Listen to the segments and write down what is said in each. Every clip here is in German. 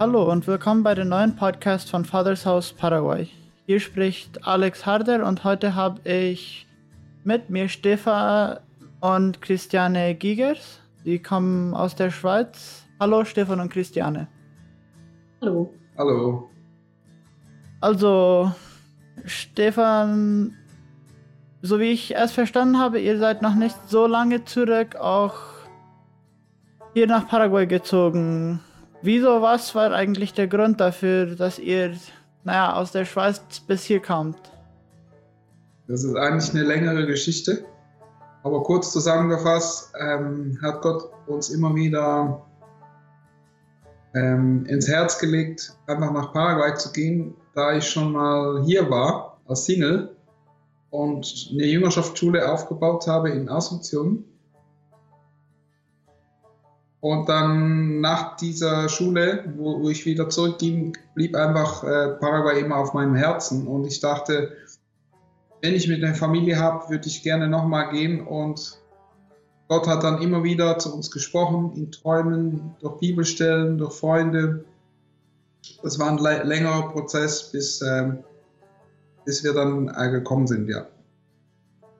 Hallo und willkommen bei dem neuen Podcast von Father's House Paraguay. Hier spricht Alex Harder und heute habe ich mit mir Stefan und Christiane Giegers. Die kommen aus der Schweiz. Hallo Stefan und Christiane. Hallo. Hallo. Also, Stefan, so wie ich es verstanden habe, ihr seid noch nicht so lange zurück, auch hier nach Paraguay gezogen. Wieso, was war eigentlich der Grund dafür, dass ihr, naja, aus der Schweiz bis hier kommt? Das ist eigentlich eine längere Geschichte. Aber kurz zusammengefasst, ähm, hat Gott uns immer wieder ähm, ins Herz gelegt, einfach nach Paraguay zu gehen, da ich schon mal hier war als Single und eine Jüngerschaftsschule aufgebaut habe in Asunción. Und dann nach dieser Schule, wo, wo ich wieder zurückging, blieb einfach äh, Paraguay immer auf meinem Herzen. Und ich dachte, wenn ich mit einer Familie habe, würde ich gerne nochmal gehen. Und Gott hat dann immer wieder zu uns gesprochen, in Träumen, durch Bibelstellen, durch Freunde. Das war ein längerer Prozess, bis, äh, bis wir dann äh, gekommen sind, ja.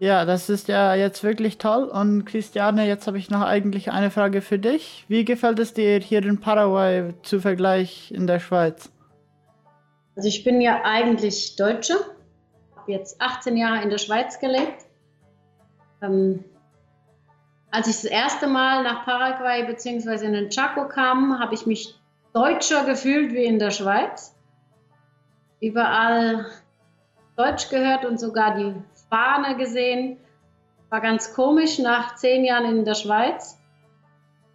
Ja, das ist ja jetzt wirklich toll. Und Christiane, jetzt habe ich noch eigentlich eine Frage für dich. Wie gefällt es dir hier in Paraguay zu Vergleich in der Schweiz? Also ich bin ja eigentlich Deutsche, habe jetzt 18 Jahre in der Schweiz gelebt. Ähm, als ich das erste Mal nach Paraguay bzw. in den Chaco kam, habe ich mich deutscher gefühlt wie in der Schweiz. Überall Deutsch gehört und sogar die Fahne gesehen. War ganz komisch nach zehn Jahren in der Schweiz.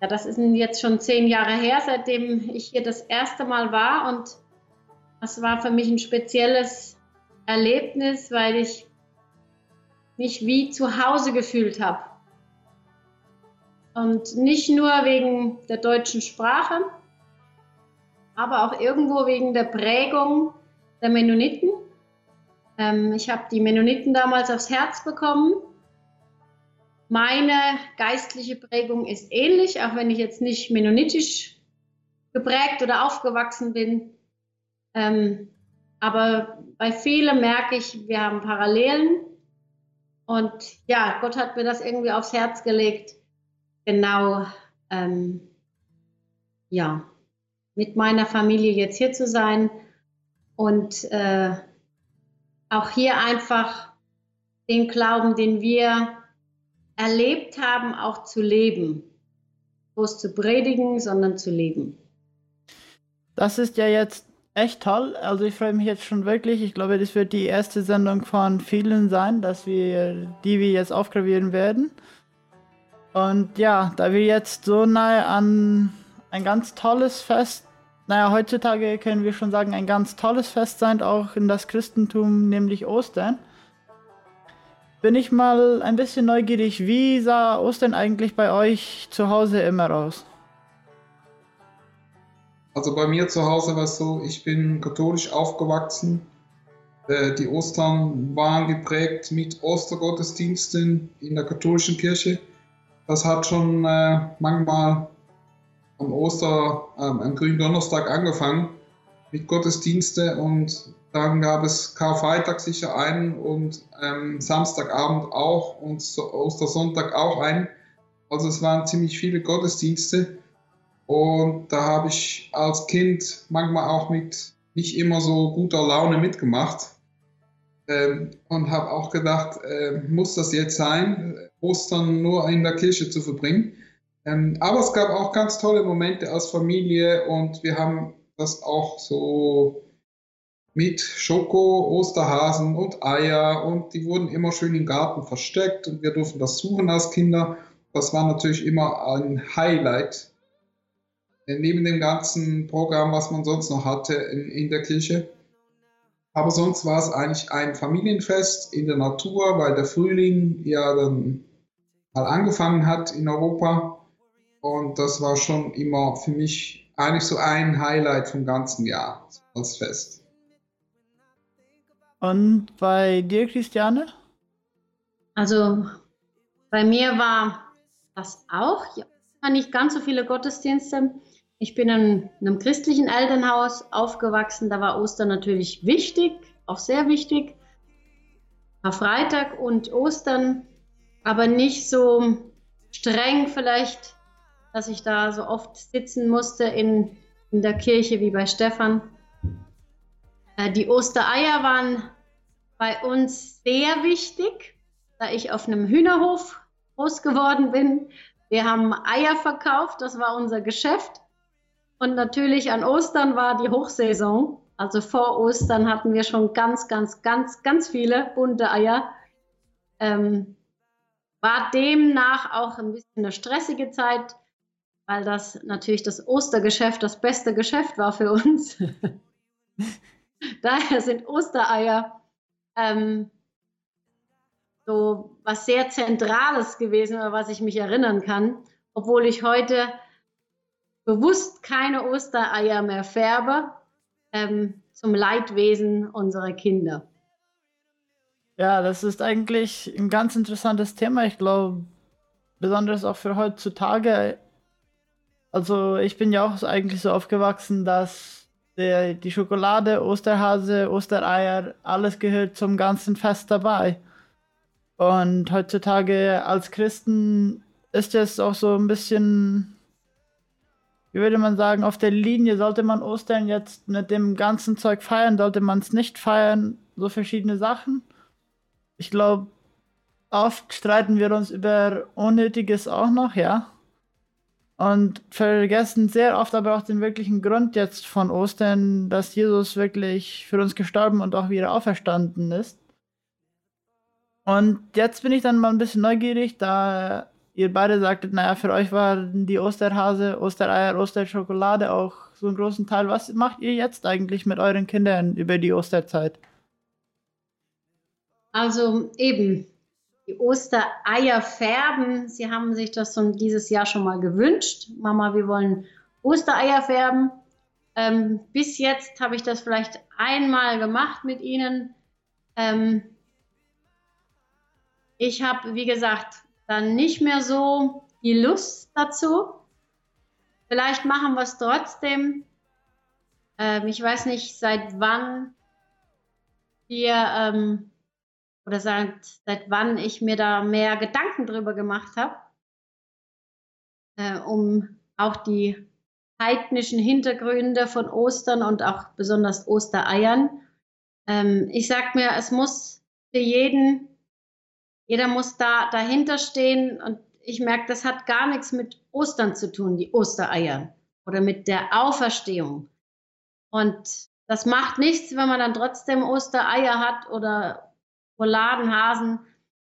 Ja, das ist jetzt schon zehn Jahre her, seitdem ich hier das erste Mal war. Und das war für mich ein spezielles Erlebnis, weil ich mich wie zu Hause gefühlt habe. Und nicht nur wegen der deutschen Sprache, aber auch irgendwo wegen der Prägung der Mennoniten. Ähm, ich habe die Mennoniten damals aufs Herz bekommen. Meine geistliche Prägung ist ähnlich, auch wenn ich jetzt nicht mennonitisch geprägt oder aufgewachsen bin. Ähm, aber bei vielen merke ich, wir haben Parallelen. Und ja, Gott hat mir das irgendwie aufs Herz gelegt, genau, ähm, ja, mit meiner Familie jetzt hier zu sein und äh, auch hier einfach den Glauben, den wir erlebt haben, auch zu leben. Bloß zu predigen, sondern zu leben. Das ist ja jetzt echt toll. Also ich freue mich jetzt schon wirklich. Ich glaube, das wird die erste Sendung von vielen sein, dass wir, die wir jetzt aufgravieren werden. Und ja, da wir jetzt so nahe an ein ganz tolles Fest naja, heutzutage können wir schon sagen, ein ganz tolles Fest sein, auch in das Christentum, nämlich Ostern. Bin ich mal ein bisschen neugierig, wie sah Ostern eigentlich bei euch zu Hause immer aus? Also bei mir zu Hause war es so, ich bin katholisch aufgewachsen. Äh, die Ostern waren geprägt mit Ostergottesdiensten in der katholischen Kirche. Das hat schon äh, manchmal am Oster, ähm, am Gründonnerstag angefangen mit Gottesdienste und dann gab es Karfreitag sicher einen und ähm, Samstagabend auch und so Ostersonntag auch einen. Also es waren ziemlich viele Gottesdienste und da habe ich als Kind manchmal auch mit nicht immer so guter Laune mitgemacht ähm, und habe auch gedacht, äh, muss das jetzt sein, Ostern nur in der Kirche zu verbringen? Ähm, aber es gab auch ganz tolle Momente als Familie und wir haben das auch so mit Schoko, Osterhasen und Eier und die wurden immer schön im Garten versteckt und wir durften das suchen als Kinder. Das war natürlich immer ein Highlight. Äh, neben dem ganzen Programm, was man sonst noch hatte in, in der Kirche. Aber sonst war es eigentlich ein Familienfest in der Natur, weil der Frühling ja dann mal angefangen hat in Europa. Und das war schon immer für mich eigentlich so ein Highlight vom ganzen Jahr als Fest. Und bei dir, Christiane? Also bei mir war das auch, ja, nicht ganz so viele Gottesdienste. ich bin in einem christlichen Elternhaus aufgewachsen. Da war Ostern natürlich wichtig, auch sehr wichtig. Karfreitag und Ostern, aber nicht so streng vielleicht, dass ich da so oft sitzen musste in, in der Kirche wie bei Stefan. Äh, die Ostereier waren bei uns sehr wichtig, da ich auf einem Hühnerhof groß geworden bin. Wir haben Eier verkauft, das war unser Geschäft. Und natürlich an Ostern war die Hochsaison. Also vor Ostern hatten wir schon ganz, ganz, ganz, ganz viele bunte Eier. Ähm, war demnach auch ein bisschen eine stressige Zeit, weil das natürlich das Ostergeschäft das beste Geschäft war für uns. Daher sind Ostereier ähm, so was sehr Zentrales gewesen, oder was ich mich erinnern kann, obwohl ich heute bewusst keine Ostereier mehr färbe, ähm, zum Leidwesen unserer Kinder. Ja, das ist eigentlich ein ganz interessantes Thema. Ich glaube, besonders auch für heutzutage. Also ich bin ja auch eigentlich so aufgewachsen, dass der, die Schokolade, Osterhase, Ostereier, alles gehört zum ganzen Fest dabei. Und heutzutage als Christen ist es auch so ein bisschen, wie würde man sagen, auf der Linie sollte man Ostern jetzt mit dem ganzen Zeug feiern, sollte man es nicht feiern, so verschiedene Sachen. Ich glaube, oft streiten wir uns über Unnötiges auch noch, ja. Und vergessen sehr oft aber auch den wirklichen Grund jetzt von Ostern, dass Jesus wirklich für uns gestorben und auch wieder auferstanden ist. Und jetzt bin ich dann mal ein bisschen neugierig, da ihr beide sagtet, naja, für euch waren die Osterhase, Ostereier, Osterschokolade auch so einen großen Teil. Was macht ihr jetzt eigentlich mit euren Kindern über die Osterzeit? Also eben, die Ostereier färben. Sie haben sich das schon dieses Jahr schon mal gewünscht. Mama, wir wollen Ostereier färben. Ähm, bis jetzt habe ich das vielleicht einmal gemacht mit Ihnen. Ähm, ich habe, wie gesagt, dann nicht mehr so die Lust dazu. Vielleicht machen wir es trotzdem. Ähm, ich weiß nicht, seit wann wir ähm, oder seit, seit wann ich mir da mehr Gedanken drüber gemacht habe, äh, um auch die heidnischen Hintergründe von Ostern und auch besonders Ostereiern. Ähm, ich sag mir, es muss für jeden jeder muss da dahinter stehen und ich merke, das hat gar nichts mit Ostern zu tun, die Ostereier oder mit der Auferstehung. Und das macht nichts, wenn man dann trotzdem Ostereier hat oder Rouladenhasen.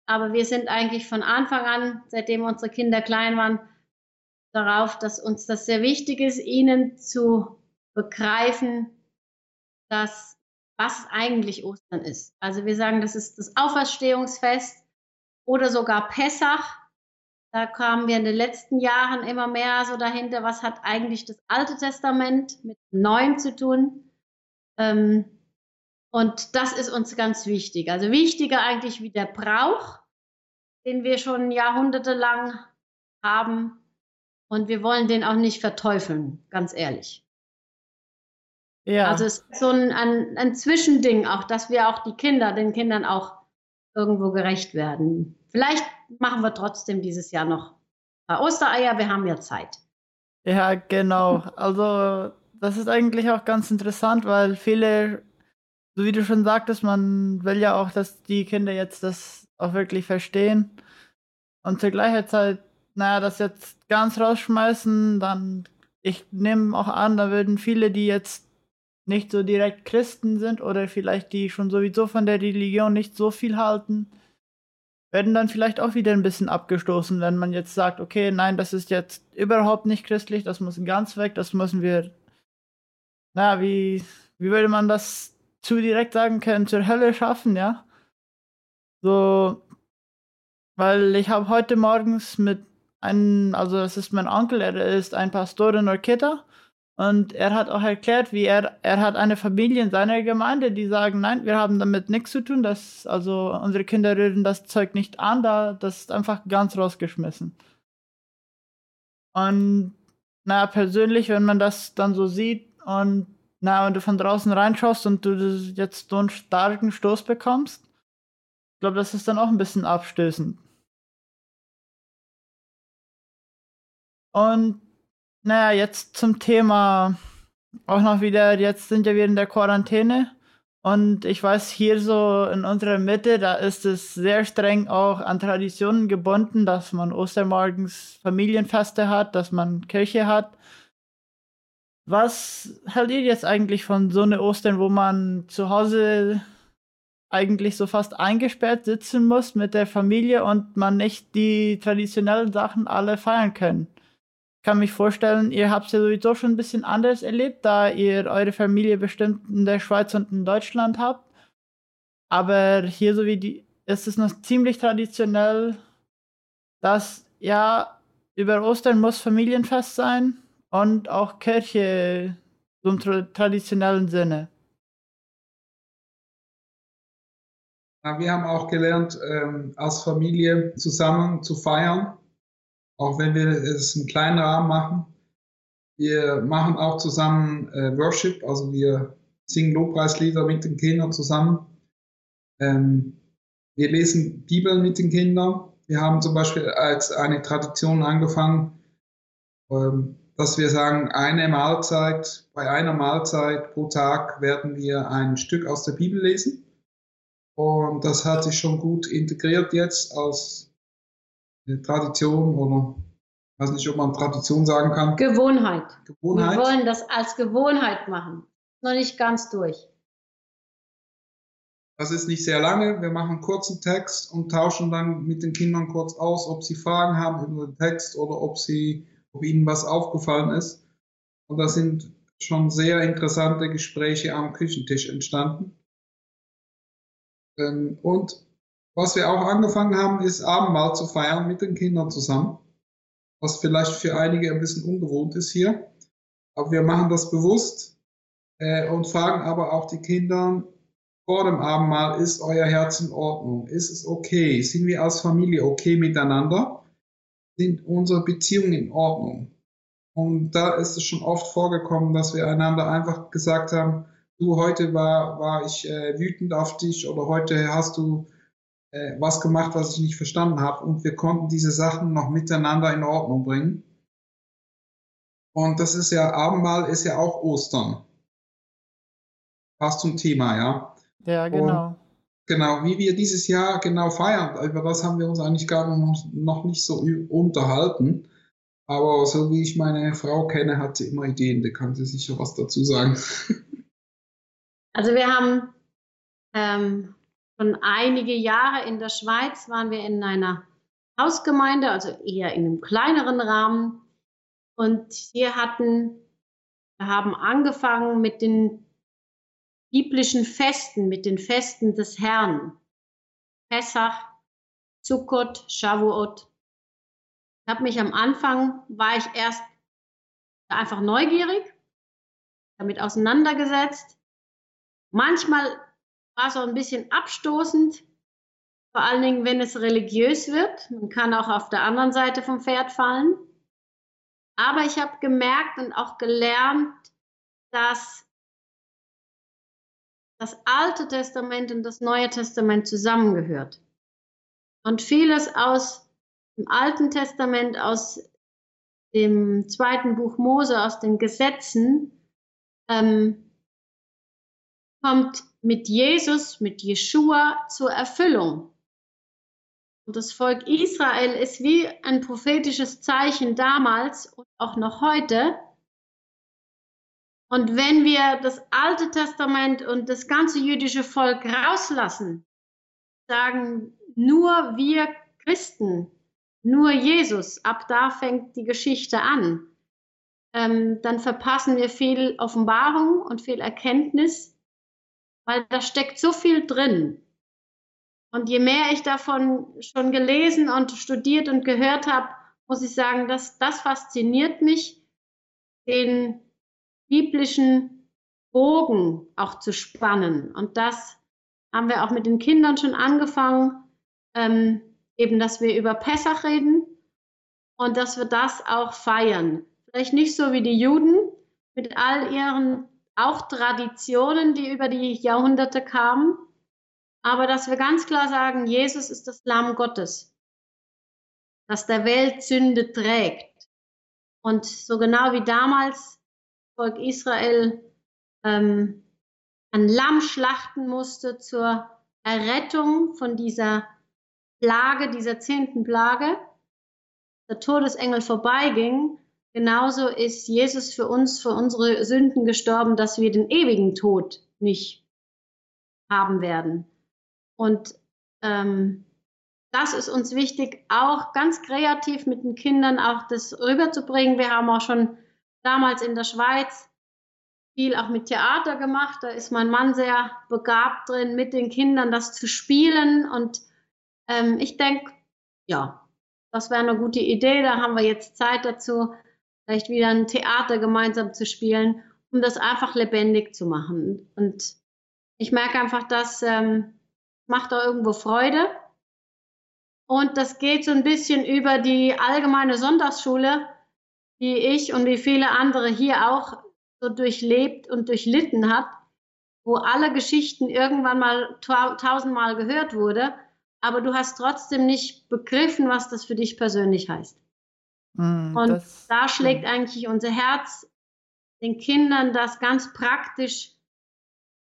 Aber wir sind eigentlich von Anfang an, seitdem unsere Kinder klein waren, darauf, dass uns das sehr wichtig ist, ihnen zu begreifen, dass was eigentlich Ostern ist. Also wir sagen, das ist das Auferstehungsfest oder sogar Pessach. Da kamen wir in den letzten Jahren immer mehr so dahinter, was hat eigentlich das Alte Testament mit Neuem zu tun. Ähm, und das ist uns ganz wichtig. Also wichtiger eigentlich wie der Brauch, den wir schon jahrhundertelang haben. Und wir wollen den auch nicht verteufeln, ganz ehrlich. Ja. Also es ist so ein, ein, ein Zwischending auch, dass wir auch die Kinder, den Kindern auch irgendwo gerecht werden. Vielleicht machen wir trotzdem dieses Jahr noch ein Ostereier, wir haben ja Zeit. Ja, genau. Also das ist eigentlich auch ganz interessant, weil viele, so wie du schon sagtest, man will ja auch, dass die Kinder jetzt das auch wirklich verstehen. Und zur gleichen Zeit, naja, das jetzt ganz rausschmeißen, dann, ich nehme auch an, da würden viele, die jetzt nicht so direkt Christen sind oder vielleicht die schon sowieso von der Religion nicht so viel halten, werden dann vielleicht auch wieder ein bisschen abgestoßen, wenn man jetzt sagt, okay, nein, das ist jetzt überhaupt nicht christlich, das muss ganz weg, das müssen wir, naja, wie, wie würde man das zu direkt sagen können, zur Hölle schaffen, ja? So, weil ich habe heute morgens mit einem, also das ist mein Onkel, er ist ein Pastor in Orketa und er hat auch erklärt, wie er, er hat eine Familie in seiner Gemeinde, die sagen, nein, wir haben damit nichts zu tun, dass, also unsere Kinder rühren das Zeug nicht an, da, das ist einfach ganz rausgeschmissen. Und na, persönlich, wenn man das dann so sieht und na, wenn du von draußen reinschaust und du jetzt so einen starken Stoß bekommst, ich glaube, das ist dann auch ein bisschen abstößend. Und naja, jetzt zum Thema auch noch wieder, jetzt sind wir in der Quarantäne. Und ich weiß, hier so in unserer Mitte, da ist es sehr streng auch an Traditionen gebunden, dass man Ostermorgens Familienfeste hat, dass man Kirche hat. Was haltet ihr jetzt eigentlich von so einer Ostern, wo man zu Hause eigentlich so fast eingesperrt sitzen muss mit der Familie und man nicht die traditionellen Sachen alle feiern kann? kann mich vorstellen, ihr habt es ja sowieso schon ein bisschen anders erlebt, da ihr eure Familie bestimmt in der Schweiz und in Deutschland habt. Aber hier so wie die, ist es noch ziemlich traditionell, dass ja über Ostern muss Familienfest sein und auch Kirche im traditionellen Sinne. wir haben auch gelernt, ähm, als Familie zusammen zu feiern auch wenn wir es im kleinen Rahmen machen. Wir machen auch zusammen äh, Worship, also wir singen Lobpreislieder mit den Kindern zusammen. Ähm, wir lesen Bibel mit den Kindern. Wir haben zum Beispiel als eine Tradition angefangen, ähm, dass wir sagen, eine Mahlzeit, bei einer Mahlzeit pro Tag werden wir ein Stück aus der Bibel lesen. Und das hat sich schon gut integriert jetzt als Tradition oder ich weiß nicht, ob man Tradition sagen kann. Gewohnheit. Gewohnheit. Wir wollen das als Gewohnheit machen. Noch nicht ganz durch. Das ist nicht sehr lange. Wir machen einen kurzen Text und tauschen dann mit den Kindern kurz aus, ob sie Fragen haben über den Text oder ob sie, ob ihnen was aufgefallen ist. Und da sind schon sehr interessante Gespräche am Küchentisch entstanden. Ähm, und was wir auch angefangen haben, ist Abendmahl zu feiern mit den Kindern zusammen. Was vielleicht für einige ein bisschen ungewohnt ist hier. Aber wir machen das bewusst äh, und fragen aber auch die Kinder vor dem Abendmahl, ist euer Herz in Ordnung? Ist es okay? Sind wir als Familie okay miteinander? Sind unsere Beziehungen in Ordnung? Und da ist es schon oft vorgekommen, dass wir einander einfach gesagt haben, du, heute war, war ich äh, wütend auf dich oder heute hast du äh, was gemacht, was ich nicht verstanden habe. Und wir konnten diese Sachen noch miteinander in Ordnung bringen. Und das ist ja, Abendmahl ist ja auch Ostern. Passt zum Thema, ja. Ja, genau. Und genau, wie wir dieses Jahr genau feiern, über das haben wir uns eigentlich gar noch, nicht so unterhalten. Aber so wie ich meine Frau kenne, hat sie immer Ideen, da kann sie sicher was dazu sagen. Also wir haben ähm, schon einige Jahre in der Schweiz waren wir in einer Hausgemeinde, also eher in einem kleineren Rahmen. Und wir hatten, wir haben angefangen mit den biblischen Festen, mit den Festen des Herrn. Pessach, Sukkot, Shavuot. Ich habe mich am Anfang, war ich erst einfach neugierig, damit auseinandergesetzt. Manchmal war so ein bisschen abstoßend, vor allen Dingen, wenn es religiös wird. Man kann auch auf der anderen Seite vom Pferd fallen. Aber ich habe gemerkt und auch gelernt, dass das Alte Testament und das Neue Testament zusammengehört. Und vieles aus dem Alten Testament, aus dem zweiten Buch Mose, aus den Gesetzen, ähm, kommt mit Jesus, mit Jeshua zur Erfüllung. Und das Volk Israel ist wie ein prophetisches Zeichen damals und auch noch heute. Und wenn wir das Alte Testament und das ganze jüdische Volk rauslassen, sagen nur wir Christen, nur Jesus, ab da fängt die Geschichte an, ähm, dann verpassen wir viel Offenbarung und viel Erkenntnis weil da steckt so viel drin. Und je mehr ich davon schon gelesen und studiert und gehört habe, muss ich sagen, dass das fasziniert mich, den biblischen Bogen auch zu spannen. Und das haben wir auch mit den Kindern schon angefangen, ähm, eben, dass wir über Pessach reden und dass wir das auch feiern. vielleicht nicht so wie die Juden mit all ihren auch Traditionen, die über die Jahrhunderte kamen, aber dass wir ganz klar sagen, Jesus ist das Lamm Gottes, das der Welt Sünde trägt. Und so genau wie damals Volk Israel ähm, ein Lamm schlachten musste zur Errettung von dieser Plage, dieser zehnten Plage, der Todesengel vorbeiging, genauso ist Jesus für uns, für unsere Sünden gestorben, dass wir den ewigen Tod nicht haben werden. Und ähm, das ist uns wichtig, auch ganz kreativ mit den Kindern auch das rüberzubringen. Wir haben auch schon damals in der Schweiz viel auch mit Theater gemacht. Da ist mein Mann sehr begabt drin, mit den Kindern das zu spielen. Und ähm, ich denke, ja, das wäre eine gute Idee. Da haben wir jetzt Zeit dazu, vielleicht wieder ein Theater gemeinsam zu spielen, um das einfach lebendig zu machen. Und ich merke einfach, das ähm, macht auch irgendwo Freude. Und das geht so ein bisschen über die allgemeine Sonntagsschule, die ich und wie viele andere hier auch so durchlebt und durchlitten hat, wo alle Geschichten irgendwann mal tausendmal gehört wurde aber du hast trotzdem nicht begriffen, was das für dich persönlich heißt. Mm, und das, da schlägt ja. eigentlich unser Herz, den Kindern das ganz praktisch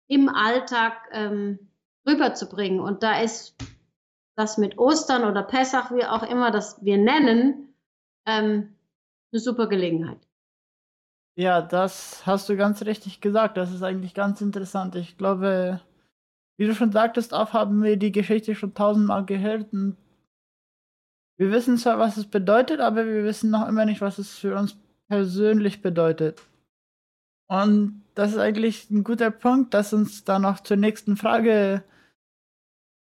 im Alltag ähm, rüberzubringen. Und da ist das mit Ostern oder Pessach, wie auch immer das wir nennen, ähm, eine super Gelegenheit. Ja, das hast du ganz richtig gesagt. Das ist eigentlich ganz interessant. Ich glaube, wie du schon sagtest, auf haben wir die Geschichte schon tausendmal gehört und wir wissen zwar, was es bedeutet, aber wir wissen noch immer nicht, was es für uns persönlich bedeutet. Und das ist eigentlich ein guter Punkt, das uns dann noch zur nächsten Frage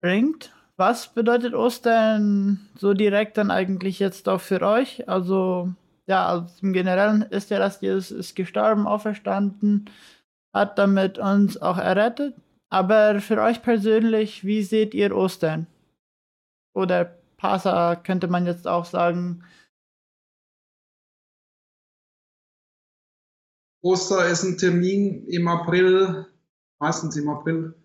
bringt. Was bedeutet Ostern so direkt dann eigentlich jetzt auch für euch? Also, ja, also im Generellen ist ja, dass Jesus ist gestorben, auferstanden, hat damit uns auch errettet. Aber für euch persönlich, wie seht ihr Ostern? Oder Passa könnte man jetzt auch sagen. Oster ist ein Termin im April, meistens im April.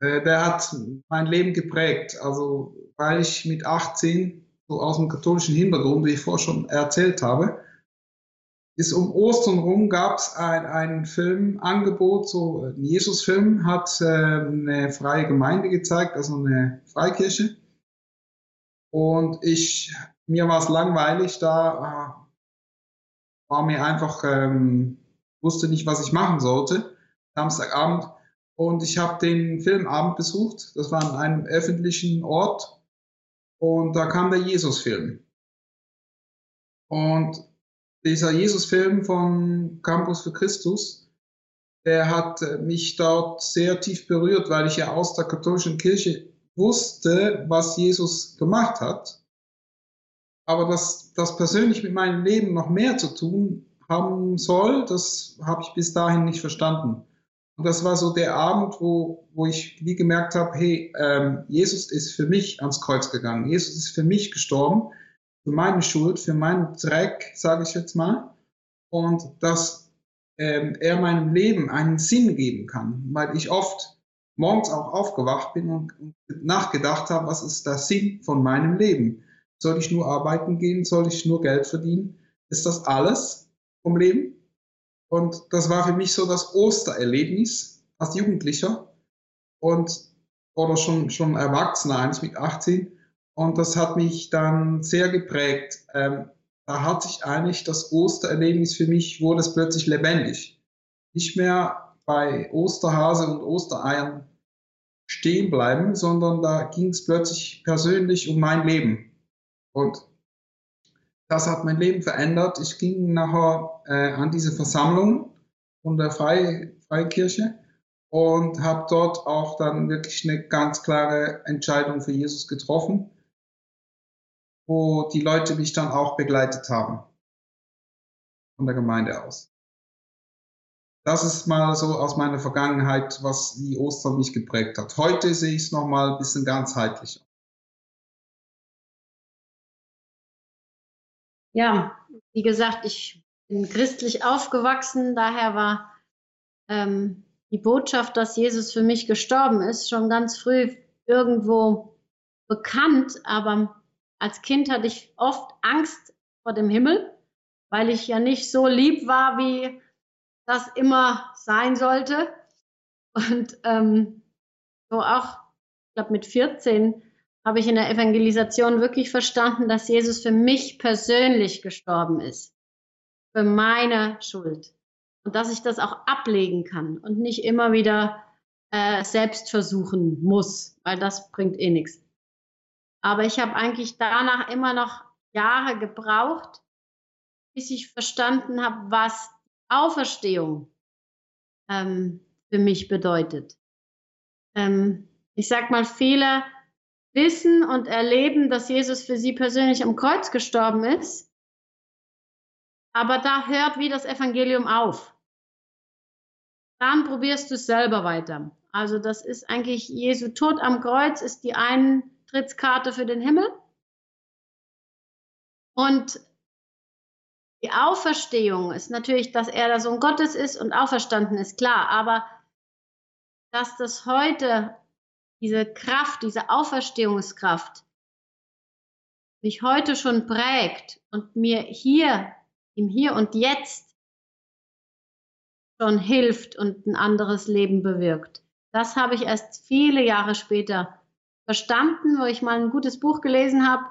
Äh, der hat mein Leben geprägt. Also, weil ich mit 18 so aus dem katholischen Hintergrund, wie ich vorher schon erzählt habe, ist um Ostern rum gab es ein, ein Filmangebot, so ein Jesus-Film hat äh, eine freie Gemeinde gezeigt, also eine Freikirche. Und ich, mir war es langweilig, da äh, war mir einfach, ähm, wusste nicht, was ich machen sollte, Samstagabend. Und ich habe den Filmabend besucht, das war an einem öffentlichen Ort. Und da kam der Jesus-Film. Und dieser Jesus-Film von Campus für Christus, der hat äh, mich dort sehr tief berührt, weil ich ja aus der katholischen Kirche wusste, was Jesus gemacht hat. Aber dass das persönlich mit meinem Leben noch mehr zu tun haben soll, das habe ich bis dahin nicht verstanden. Und das war so der Abend, wo, wo ich wie gemerkt habe, hey, ähm, Jesus ist für mich ans Kreuz gegangen. Jesus ist für mich gestorben für meine Schuld, für meinen Dreck, sage ich jetzt mal, und dass ähm, er meinem Leben einen Sinn geben kann, weil ich oft morgens auch aufgewacht bin und, und nachgedacht habe, was ist der Sinn von meinem Leben? Soll ich nur arbeiten gehen? Soll ich nur Geld verdienen? Ist das alles vom Leben? Und das war für mich so das Ostererlebnis als Jugendlicher und oder schon, schon Erwachsener, eigentlich mit 18, und das hat mich dann sehr geprägt. Ähm, da hat sich eigentlich das Ostererlebnis für mich, wurde es plötzlich lebendig. Nicht mehr bei Osterhase und Ostereiern stehen bleiben, sondern da ging es plötzlich persönlich um mein Leben. Und das hat mein Leben verändert. Ich ging nachher äh, an diese Versammlung von der Freikirche und habe dort auch dann wirklich eine ganz klare Entscheidung für Jesus getroffen wo die Leute mich dann auch begleitet haben. Von der Gemeinde aus. Das ist mal so aus meiner Vergangenheit, was wie Ostern mich geprägt hat. Heute sehe ich es nochmal ein bisschen ganzheitlicher. Ja, wie gesagt, ich bin christlich aufgewachsen, daher war ähm, die Botschaft, dass Jesus für mich gestorben ist, schon ganz früh irgendwo bekannt, aber als Kind hatte ich oft Angst vor dem Himmel, weil ich ja nicht so lieb war, wie das immer sein sollte. Und ähm, so auch, ich glaube, mit 14 habe ich in der Evangelisation wirklich verstanden, dass Jesus für mich persönlich gestorben ist. Für meine Schuld. Und dass ich das auch ablegen kann und nicht immer wieder äh, selbst versuchen muss, weil das bringt eh nichts. Aber ich habe eigentlich danach immer noch Jahre gebraucht, bis ich verstanden habe, was Auferstehung ähm, für mich bedeutet. Ähm, ich sag mal, viele wissen und erleben, dass Jesus für sie persönlich am Kreuz gestorben ist. Aber da hört wie das Evangelium auf. Dann probierst du es selber weiter. Also das ist eigentlich Jesu Tod am Kreuz ist die Eintrittskarte für den Himmel. Und die Auferstehung ist natürlich, dass er der Sohn Gottes ist und auferstanden ist, klar. Aber dass das heute diese Kraft, diese Auferstehungskraft mich heute schon prägt und mir hier, im Hier und Jetzt schon hilft und ein anderes Leben bewirkt. Das habe ich erst viele Jahre später verstanden, wo ich mal ein gutes Buch gelesen habe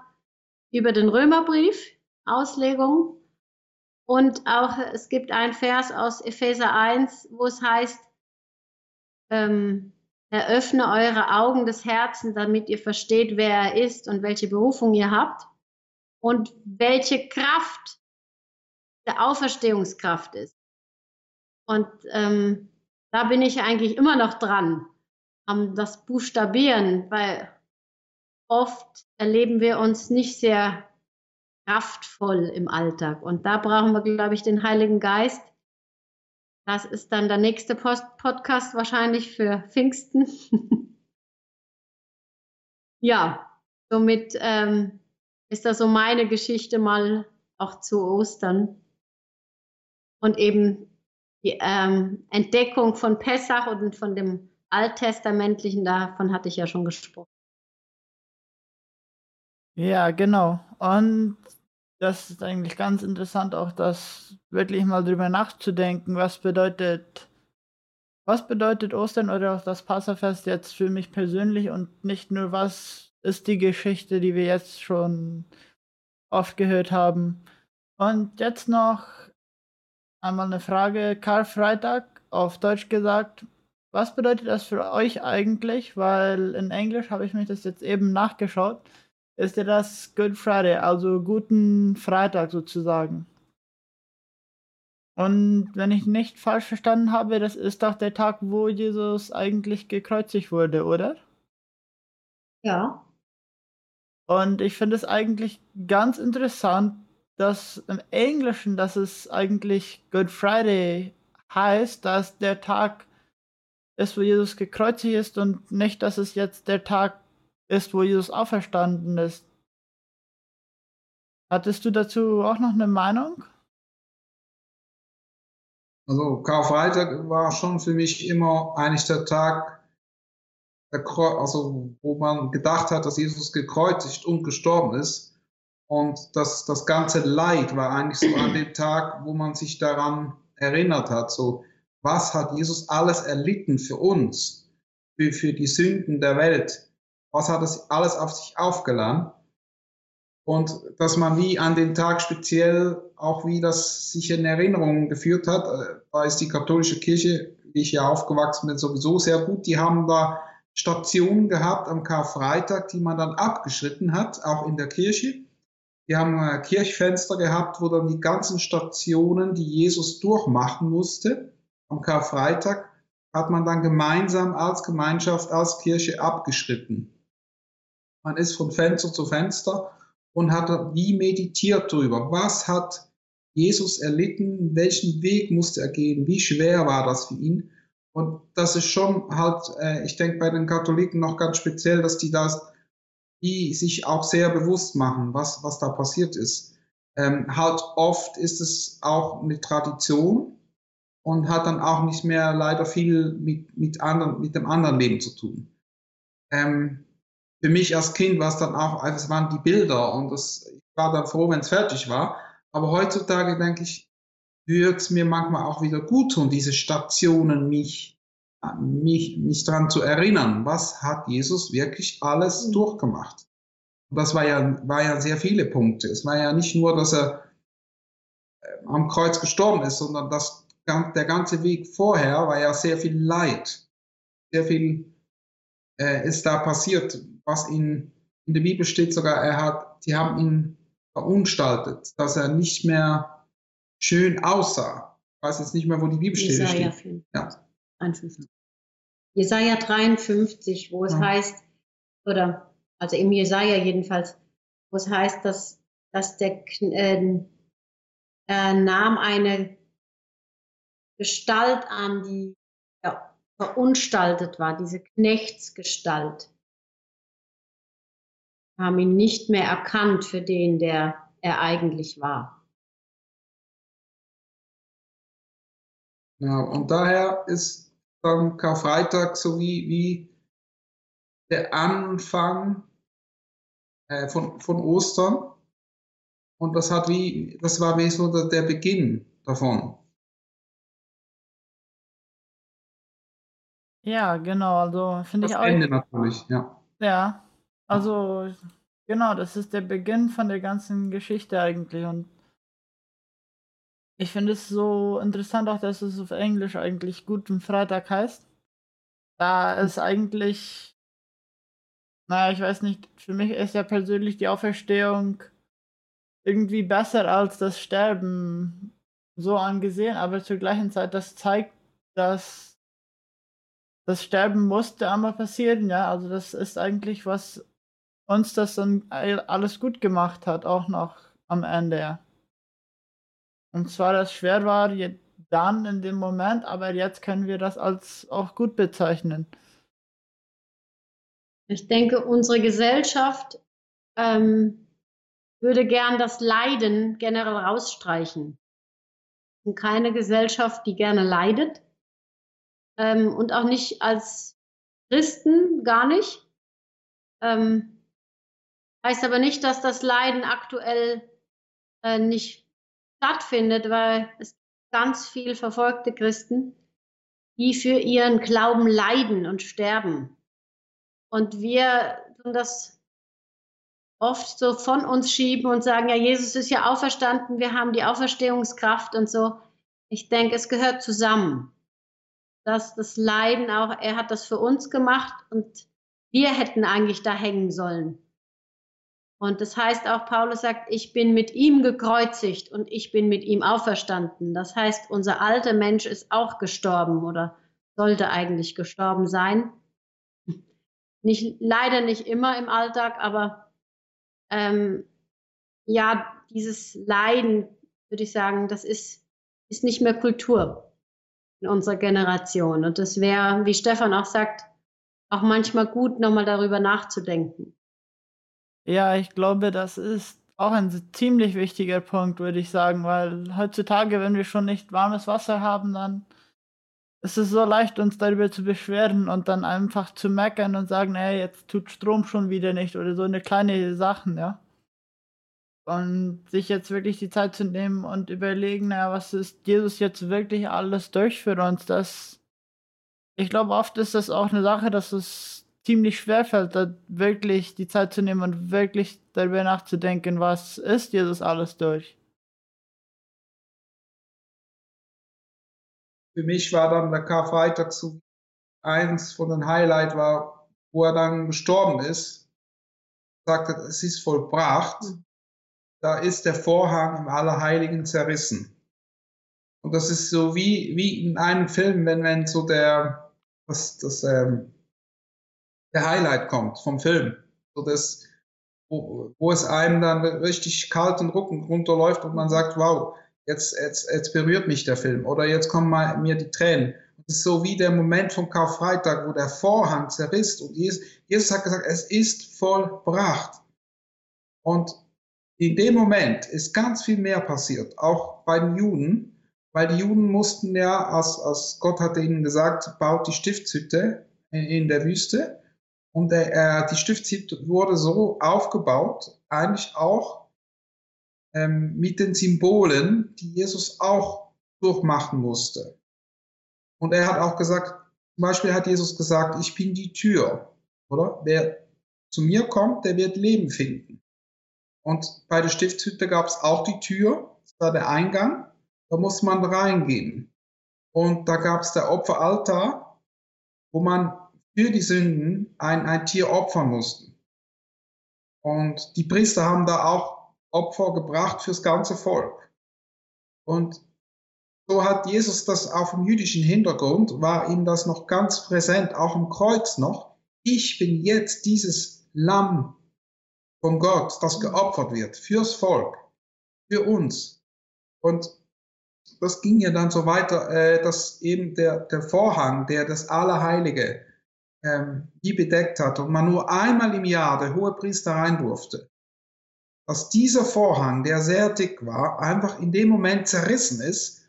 über den Römerbrief, Auslegung. Und auch es gibt ein Vers aus Epheser 1, wo es heißt, ähm, Eröffne eure Augen des Herzens, damit ihr versteht, wer er ist und welche Berufung ihr habt und welche Kraft der Auferstehungskraft ist. Und ähm, da bin ich eigentlich immer noch dran, am das Buchstabieren, weil oft erleben wir uns nicht sehr kraftvoll im Alltag. Und da brauchen wir, glaube ich, den Heiligen Geist, das ist dann der nächste Post Podcast wahrscheinlich für Pfingsten. ja, somit ähm, ist das so meine Geschichte mal auch zu Ostern. Und eben die ähm, Entdeckung von Pessach und von dem Alttestamentlichen, davon hatte ich ja schon gesprochen. Ja, genau. Und das ist eigentlich ganz interessant, auch das wirklich mal drüber nachzudenken, was bedeutet, was bedeutet Ostern oder auch das Passafest jetzt für mich persönlich und nicht nur, was ist die Geschichte, die wir jetzt schon oft gehört haben. Und jetzt noch einmal eine Frage, Karfreitag, auf Deutsch gesagt, was bedeutet das für euch eigentlich? Weil in Englisch habe ich mich das jetzt eben nachgeschaut ist ja das Good Friday, also guten Freitag sozusagen. Und wenn ich nicht falsch verstanden habe, das ist doch der Tag, wo Jesus eigentlich gekreuzigt wurde, oder? Ja. Und ich finde es eigentlich ganz interessant, dass im Englischen, dass es eigentlich Good Friday heißt, dass der Tag ist, wo Jesus gekreuzigt ist und nicht, dass es jetzt der Tag ist, wo Jesus auferstanden ist. Hattest du dazu auch noch eine Meinung? Also Karfreitag war schon für mich immer eigentlich der Tag, also wo man gedacht hat, dass Jesus gekreuzigt und gestorben ist. Und das, das ganze Leid war eigentlich so an dem Tag, wo man sich daran erinnert hat. So, was hat Jesus alles erlitten für uns, für, für die Sünden der Welt? Was hat es alles auf sich aufgeladen. Und dass man wie an den Tag speziell auch wie das sich in Erinnerung geführt hat, äh, da ist die katholische Kirche, wie ich ja aufgewachsen bin, sowieso sehr gut. Die haben da Stationen gehabt am Karfreitag, die man dann abgeschritten hat, auch in der Kirche. Die haben äh, Kirchfenster gehabt, wo dann die ganzen Stationen, die Jesus durchmachen musste, am Karfreitag, hat man dann gemeinsam als Gemeinschaft, als Kirche abgeschritten. Man ist von Fenster zu Fenster und hat wie meditiert darüber. Was hat Jesus erlitten? Welchen Weg musste er gehen? Wie schwer war das für ihn? Und das ist schon halt, äh, ich denke bei den Katholiken noch ganz speziell, dass die das, die sich auch sehr bewusst machen, was, was da passiert ist. Ähm, halt oft ist es auch eine Tradition und hat dann auch nicht mehr leider viel mit, mit, anderen, mit dem anderen Leben zu tun. Ähm, für mich als Kind war es dann auch, es waren die Bilder und das, ich war dann froh, wenn es fertig war. Aber heutzutage denke ich, würde es mir manchmal auch wieder gut tun, diese Stationen mich, mich, mich daran zu erinnern, was hat Jesus wirklich alles mhm. durchgemacht. Und das war ja, war ja sehr viele Punkte. Es war ja nicht nur, dass er äh, am Kreuz gestorben ist, sondern das, der ganze Weg vorher war ja sehr viel Leid, sehr viel äh, ist da passiert, was in, in der Bibel steht sogar, er hat, die haben ihn verunstaltet, dass er nicht mehr schön aussah. Ich weiß jetzt nicht mehr, wo die Bibelstelle Jesaja steht. Ja. 51. Jesaja 53, wo es ja. heißt, oder also im Jesaja jedenfalls, wo es heißt, dass, dass der äh, er nahm eine Gestalt an, die ja, verunstaltet war, diese Knechtsgestalt haben ihn nicht mehr erkannt für den, der er eigentlich war. Ja, und daher ist dann Karfreitag so wie, wie der Anfang äh, von, von Ostern. Und das hat wie, das war wie so der, der Beginn davon. Ja, genau, also finde ich auch. Ende natürlich, ja. Ja, also, genau, das ist der Beginn von der ganzen Geschichte eigentlich und ich finde es so interessant auch, dass es auf Englisch eigentlich Guten Freitag heißt. Da ist eigentlich, naja, ich weiß nicht, für mich ist ja persönlich die Auferstehung irgendwie besser als das Sterben so angesehen, aber zur gleichen Zeit, das zeigt, dass das Sterben musste einmal passieren, ja, also das ist eigentlich was uns das dann alles gut gemacht hat, auch noch am Ende. Und zwar, das schwer war dann in dem Moment, aber jetzt können wir das als auch gut bezeichnen. Ich denke, unsere Gesellschaft ähm, würde gern das Leiden generell rausstreichen. Und keine Gesellschaft, die gerne leidet. Ähm, und auch nicht als Christen, gar nicht. Ähm, Heißt aber nicht, dass das Leiden aktuell äh, nicht stattfindet, weil es ganz viel verfolgte Christen, die für ihren Glauben leiden und sterben. Und wir tun das oft so von uns schieben und sagen, ja, Jesus ist ja auferstanden, wir haben die Auferstehungskraft und so. Ich denke, es gehört zusammen. Dass das Leiden auch, er hat das für uns gemacht und wir hätten eigentlich da hängen sollen. Und das heißt auch, Paulus sagt, ich bin mit ihm gekreuzigt und ich bin mit ihm auferstanden. Das heißt, unser alter Mensch ist auch gestorben oder sollte eigentlich gestorben sein. Nicht, leider nicht immer im Alltag, aber ähm, ja, dieses Leiden, würde ich sagen, das ist, ist nicht mehr Kultur in unserer Generation. Und das wäre, wie Stefan auch sagt, auch manchmal gut, nochmal darüber nachzudenken. Ja, ich glaube, das ist auch ein ziemlich wichtiger Punkt, würde ich sagen, weil heutzutage, wenn wir schon nicht warmes Wasser haben, dann ist es so leicht, uns darüber zu beschweren und dann einfach zu meckern und sagen, ey, jetzt tut Strom schon wieder nicht oder so eine kleine Sachen, ja. Und sich jetzt wirklich die Zeit zu nehmen und überlegen, naja, was ist Jesus jetzt wirklich alles durch für uns? Das, ich glaube, oft ist das auch eine Sache, dass es ziemlich schwer fällt, da wirklich die Zeit zu nehmen und wirklich darüber nachzudenken, was ist Jesus alles durch. Für mich war dann der Karfreitag so eins von den Highlights war, wo er dann gestorben ist, sagte, es ist vollbracht. Mhm. Da ist der Vorhang im Allerheiligen zerrissen. Und das ist so wie, wie in einem Film, wenn, wenn so der, das, das, ähm, der Highlight kommt vom Film. So das, wo, wo es einem dann richtig kalt den Rücken runterläuft und man sagt, wow, jetzt, jetzt, jetzt berührt mich der Film oder jetzt kommen mal mir die Tränen. Das ist so wie der Moment vom Karfreitag, wo der Vorhang zerrisst und Jesus, Jesus hat gesagt, es ist vollbracht. Und in dem Moment ist ganz viel mehr passiert, auch bei den Juden, weil die Juden mussten ja, als, als Gott hatte ihnen gesagt, baut die Stiftshütte in, in der Wüste. Und der, äh, die Stiftshütte wurde so aufgebaut, eigentlich auch ähm, mit den Symbolen, die Jesus auch durchmachen musste. Und er hat auch gesagt, zum Beispiel hat Jesus gesagt, ich bin die Tür, oder? Wer zu mir kommt, der wird Leben finden. Und bei der Stiftshütte gab es auch die Tür, das war der Eingang, da muss man reingehen. Und da gab es der Opferaltar, wo man für die Sünden ein, ein Tier opfern musste. Und die Priester haben da auch Opfer gebracht fürs ganze Volk. Und so hat Jesus das auf dem jüdischen Hintergrund, war ihm das noch ganz präsent, auch im Kreuz noch. Ich bin jetzt dieses Lamm von Gott, das geopfert wird fürs Volk, für uns. Und das ging ja dann so weiter, äh, dass eben der, der Vorhang, der das Allerheilige ähm, die bedeckt hat und man nur einmal im Jahr der hohe Priester rein durfte, dass dieser Vorhang, der sehr dick war, einfach in dem Moment zerrissen ist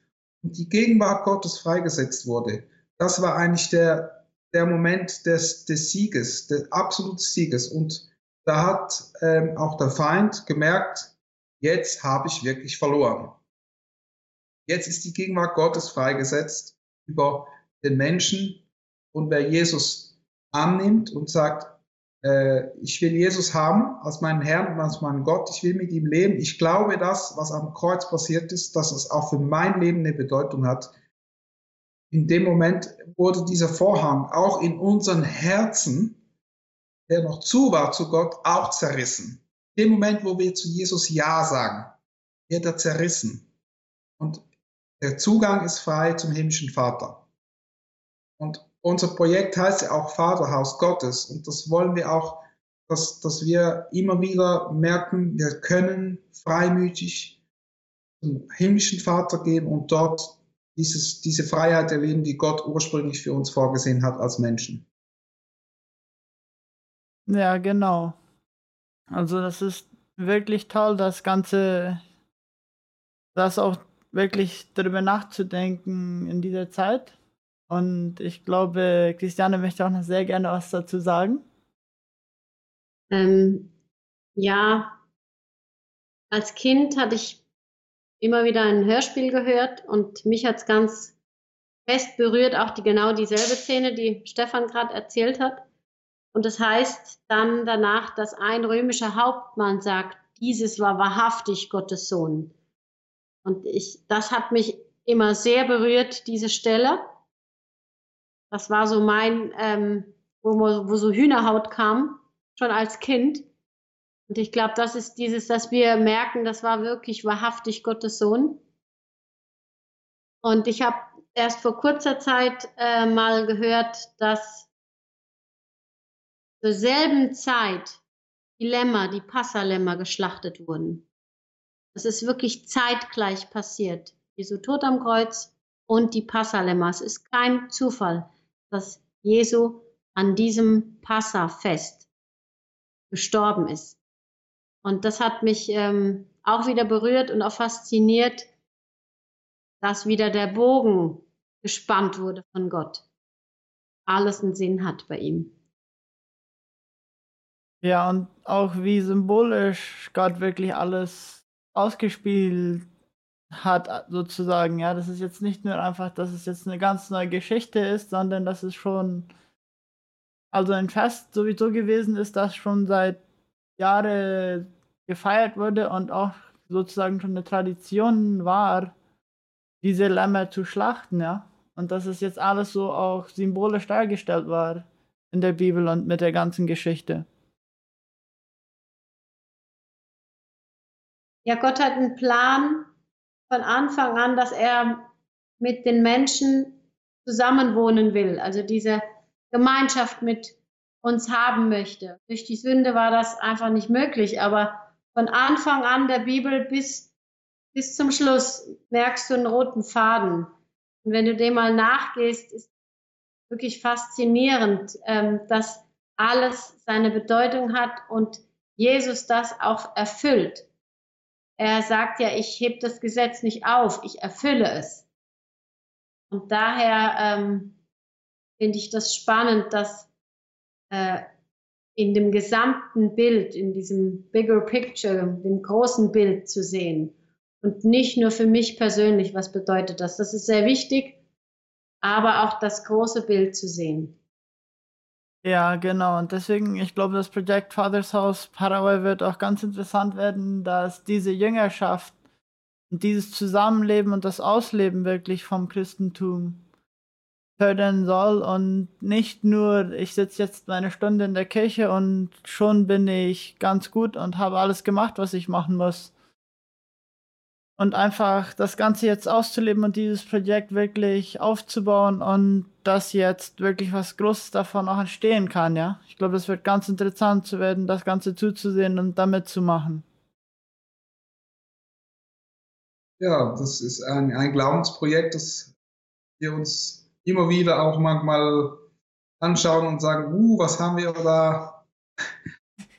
und die Gegenwart Gottes freigesetzt wurde. Das war eigentlich der, der Moment des, des Sieges, des absoluten Sieges. Und da hat ähm, auch der Feind gemerkt, jetzt habe ich wirklich verloren. Jetzt ist die Gegenwart Gottes freigesetzt über den Menschen und wer Jesus annimmt und sagt, äh, ich will Jesus haben als meinen Herrn und als meinen Gott, ich will mit ihm leben, ich glaube das, was am Kreuz passiert ist, dass es auch für mein Leben eine Bedeutung hat. In dem Moment wurde dieser Vorhang auch in unseren Herzen der noch zu war zu Gott, auch zerrissen. In dem Moment, wo wir zu Jesus Ja sagen, wird er zerrissen. Und der Zugang ist frei zum himmlischen Vater. Und unser Projekt heißt ja auch Vaterhaus Gottes. Und das wollen wir auch, dass, dass wir immer wieder merken, wir können freimütig zum himmlischen Vater gehen und dort dieses, diese Freiheit erleben, die Gott ursprünglich für uns vorgesehen hat als Menschen. Ja, genau. Also das ist wirklich toll, das Ganze, das auch wirklich darüber nachzudenken in dieser Zeit. Und ich glaube, Christiane möchte auch noch sehr gerne was dazu sagen. Ähm, ja, als Kind hatte ich immer wieder ein Hörspiel gehört und mich hat es ganz fest berührt, auch die genau dieselbe Szene, die Stefan gerade erzählt hat. Und das heißt dann danach, dass ein römischer Hauptmann sagt, dieses war wahrhaftig Gottes Sohn. Und ich, das hat mich immer sehr berührt, diese Stelle. Das war so mein, ähm, wo, wo so Hühnerhaut kam, schon als Kind. Und ich glaube, das ist dieses, dass wir merken, das war wirklich wahrhaftig Gottes Sohn. Und ich habe erst vor kurzer Zeit äh, mal gehört, dass zur selben Zeit die Lämmer, die Passalämmer geschlachtet wurden. Das ist wirklich zeitgleich passiert. Jesu Tod am Kreuz und die Passalämmer. Es ist kein Zufall, dass Jesu an diesem Passafest gestorben ist. Und das hat mich ähm, auch wieder berührt und auch fasziniert, dass wieder der Bogen gespannt wurde von Gott. Alles einen Sinn hat bei ihm. Ja, und auch wie symbolisch Gott wirklich alles ausgespielt hat, sozusagen. Ja, das ist jetzt nicht nur einfach, dass es jetzt eine ganz neue Geschichte ist, sondern dass es schon, also ein Fest sowieso gewesen ist, das schon seit Jahren gefeiert wurde und auch sozusagen schon eine Tradition war, diese Lämmer zu schlachten, ja. Und dass es jetzt alles so auch symbolisch dargestellt war in der Bibel und mit der ganzen Geschichte. Ja, Gott hat einen Plan von Anfang an, dass er mit den Menschen zusammenwohnen will, also diese Gemeinschaft mit uns haben möchte. Durch die Sünde war das einfach nicht möglich, aber von Anfang an der Bibel bis, bis zum Schluss merkst du einen roten Faden. Und wenn du dem mal nachgehst, ist wirklich faszinierend, ähm, dass alles seine Bedeutung hat und Jesus das auch erfüllt. Er sagt ja, ich heb das Gesetz nicht auf, ich erfülle es. Und daher ähm, finde ich das spannend, dass äh, in dem gesamten Bild, in diesem bigger picture, dem großen Bild zu sehen und nicht nur für mich persönlich, was bedeutet das? Das ist sehr wichtig, aber auch das große Bild zu sehen. Ja, genau. Und deswegen, ich glaube, das Projekt Father's House Paraguay wird auch ganz interessant werden, dass diese Jüngerschaft und dieses Zusammenleben und das Ausleben wirklich vom Christentum fördern soll und nicht nur, ich sitze jetzt eine Stunde in der Kirche und schon bin ich ganz gut und habe alles gemacht, was ich machen muss, und einfach das Ganze jetzt auszuleben und dieses Projekt wirklich aufzubauen und dass jetzt wirklich was Großes davon auch entstehen kann, ja. Ich glaube, das wird ganz interessant zu werden, das Ganze zuzusehen und damit zu machen. Ja, das ist ein, ein Glaubensprojekt, das wir uns immer wieder auch manchmal anschauen und sagen, uh, was haben wir da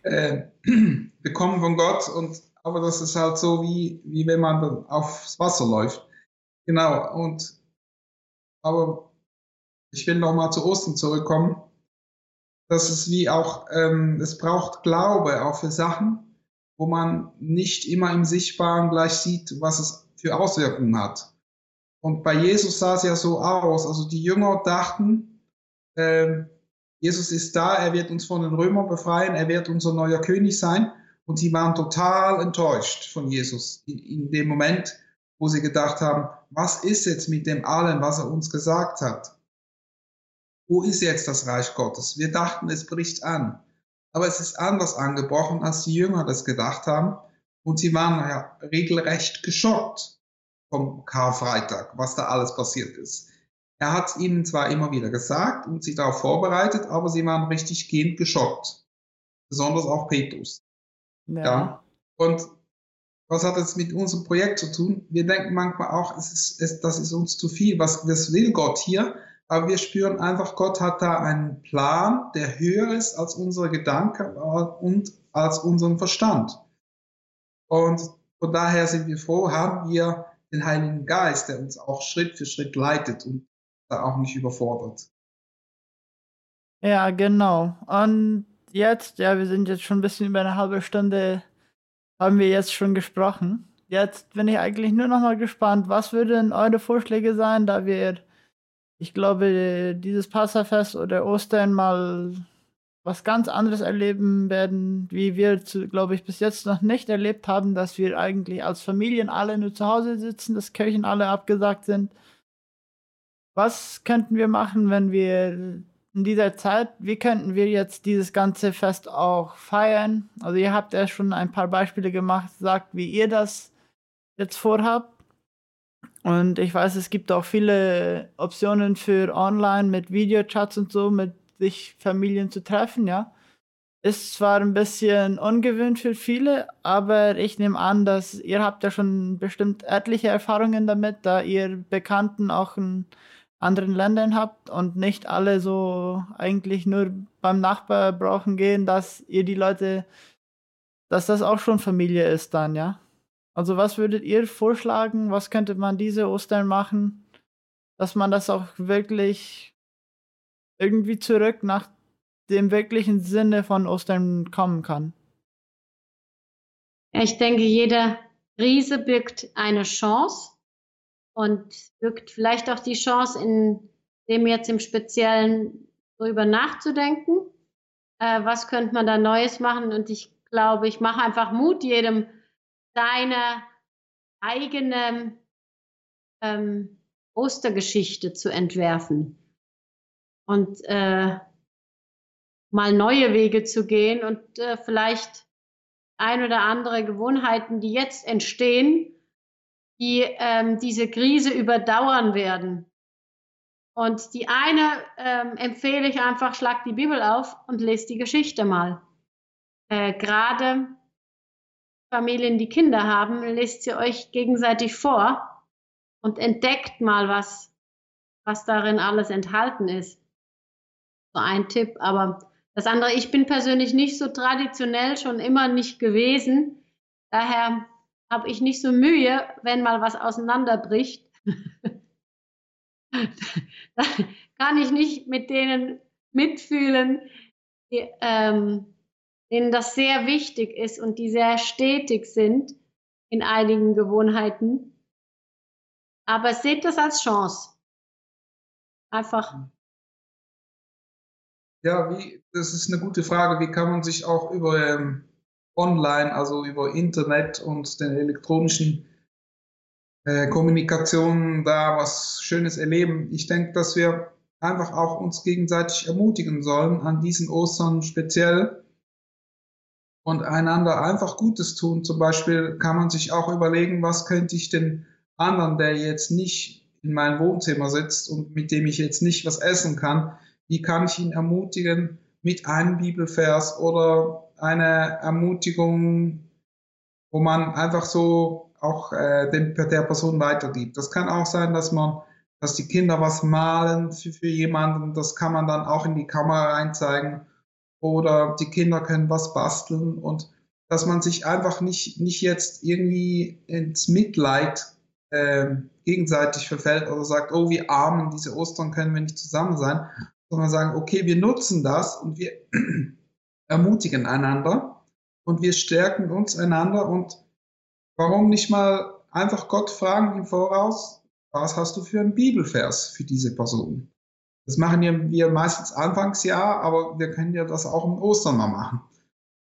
äh, bekommen von Gott und aber das ist halt so, wie, wie wenn man aufs Wasser läuft. Genau, und aber ich will nochmal zu Ostern zurückkommen. Das ist wie auch, ähm, es braucht Glaube auch für Sachen, wo man nicht immer im Sichtbaren gleich sieht, was es für Auswirkungen hat. Und bei Jesus sah es ja so aus. Also die Jünger dachten, äh, Jesus ist da, er wird uns von den Römern befreien, er wird unser neuer König sein. Und sie waren total enttäuscht von Jesus in, in dem Moment, wo sie gedacht haben, was ist jetzt mit dem allen, was er uns gesagt hat? Wo ist jetzt das Reich Gottes? Wir dachten, es bricht an. Aber es ist anders angebrochen, als die Jünger das gedacht haben. Und sie waren ja regelrecht geschockt vom Karfreitag, was da alles passiert ist. Er hat ihnen zwar immer wieder gesagt und sie darauf vorbereitet, aber sie waren richtig gehend geschockt. Besonders auch Petrus. Ja. ja. Und was hat das mit unserem Projekt zu tun? Wir denken manchmal auch, es ist, es, das ist uns zu viel. Was, was will Gott hier? Aber wir spüren einfach, Gott hat da einen Plan, der höher ist als unsere Gedanken und als unseren Verstand. Und von daher sind wir froh, haben wir den Heiligen Geist, der uns auch Schritt für Schritt leitet und da auch nicht überfordert. Ja, genau. Und jetzt, ja, wir sind jetzt schon ein bisschen über eine halbe Stunde, haben wir jetzt schon gesprochen. Jetzt bin ich eigentlich nur noch mal gespannt, was würden eure Vorschläge sein, da wir, ich glaube, dieses Passafest oder Ostern mal was ganz anderes erleben werden, wie wir, glaube ich, bis jetzt noch nicht erlebt haben, dass wir eigentlich als Familien alle nur zu Hause sitzen, dass Kirchen alle abgesagt sind. Was könnten wir machen, wenn wir in dieser Zeit, wie könnten wir jetzt dieses ganze Fest auch feiern? Also ihr habt ja schon ein paar Beispiele gemacht, sagt, wie ihr das jetzt vorhabt. Und ich weiß, es gibt auch viele Optionen für online mit Videochats und so, mit sich Familien zu treffen, ja. Ist zwar ein bisschen ungewöhnt für viele, aber ich nehme an, dass ihr habt ja schon bestimmt etliche Erfahrungen damit, da ihr Bekannten auch ein anderen Ländern habt und nicht alle so eigentlich nur beim Nachbar brauchen gehen, dass ihr die Leute, dass das auch schon Familie ist dann, ja? Also was würdet ihr vorschlagen? Was könnte man diese Ostern machen, dass man das auch wirklich irgendwie zurück nach dem wirklichen Sinne von Ostern kommen kann? ich denke, jeder Krise birgt eine Chance und birgt vielleicht auch die Chance, in dem jetzt im Speziellen darüber nachzudenken, äh, was könnte man da Neues machen. Und ich glaube, ich mache einfach Mut, jedem seine eigene ähm, Ostergeschichte zu entwerfen und äh, mal neue Wege zu gehen und äh, vielleicht ein oder andere Gewohnheiten, die jetzt entstehen, die ähm, diese Krise überdauern werden. Und die eine ähm, empfehle ich einfach, schlag die Bibel auf und lest die Geschichte mal. Äh, Gerade Familien, die Kinder haben, lest sie euch gegenseitig vor und entdeckt mal, was, was darin alles enthalten ist. So ein Tipp. Aber das andere, ich bin persönlich nicht so traditionell schon immer nicht gewesen. Daher habe ich nicht so Mühe, wenn mal was auseinanderbricht. kann ich nicht mit denen mitfühlen, die, ähm, denen das sehr wichtig ist und die sehr stetig sind in einigen Gewohnheiten. Aber seht das als Chance. Einfach. Ja, wie, das ist eine gute Frage. Wie kann man sich auch über ähm, online, also über Internet und den elektronischen äh, Kommunikation da was Schönes erleben? Ich denke, dass wir einfach auch uns gegenseitig ermutigen sollen, an diesen Ostern speziell und einander einfach Gutes tun. Zum Beispiel kann man sich auch überlegen, was könnte ich den anderen, der jetzt nicht in meinem Wohnzimmer sitzt und mit dem ich jetzt nicht was essen kann, wie kann ich ihn ermutigen mit einem Bibelvers oder einer Ermutigung, wo man einfach so auch äh, dem, der Person weitergibt. Das kann auch sein, dass man dass die Kinder was malen für, für jemanden, das kann man dann auch in die Kamera reinzeigen. Oder die Kinder können was basteln und dass man sich einfach nicht, nicht jetzt irgendwie ins Mitleid äh, gegenseitig verfällt oder sagt, oh, wie armen diese Ostern können wir nicht zusammen sein, sondern sagen, okay, wir nutzen das und wir ermutigen einander und wir stärken uns einander und warum nicht mal einfach Gott fragen im Voraus, was hast du für einen Bibelvers für diese Person? Das machen wir meistens Anfangsjahr, aber wir können ja das auch im Ostern mal machen.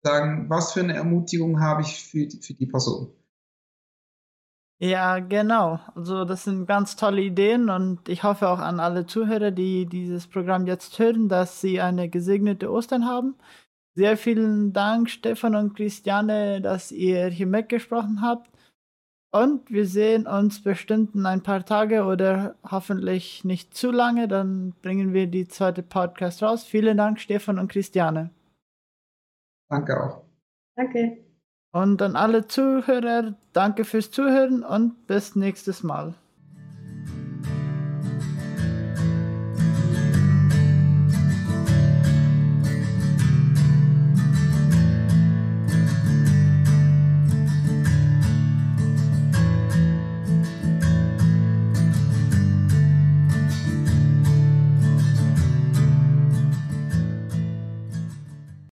Sagen, was für eine Ermutigung habe ich für die, für die Person? Ja, genau. Also das sind ganz tolle Ideen und ich hoffe auch an alle Zuhörer, die dieses Programm jetzt hören, dass sie eine gesegnete Ostern haben. Sehr vielen Dank, Stefan und Christiane, dass ihr hier mitgesprochen habt. Und wir sehen uns bestimmt in ein paar Tage oder hoffentlich nicht zu lange. Dann bringen wir die zweite Podcast raus. Vielen Dank, Stefan und Christiane. Danke auch. Danke. Und an alle Zuhörer, danke fürs Zuhören und bis nächstes Mal.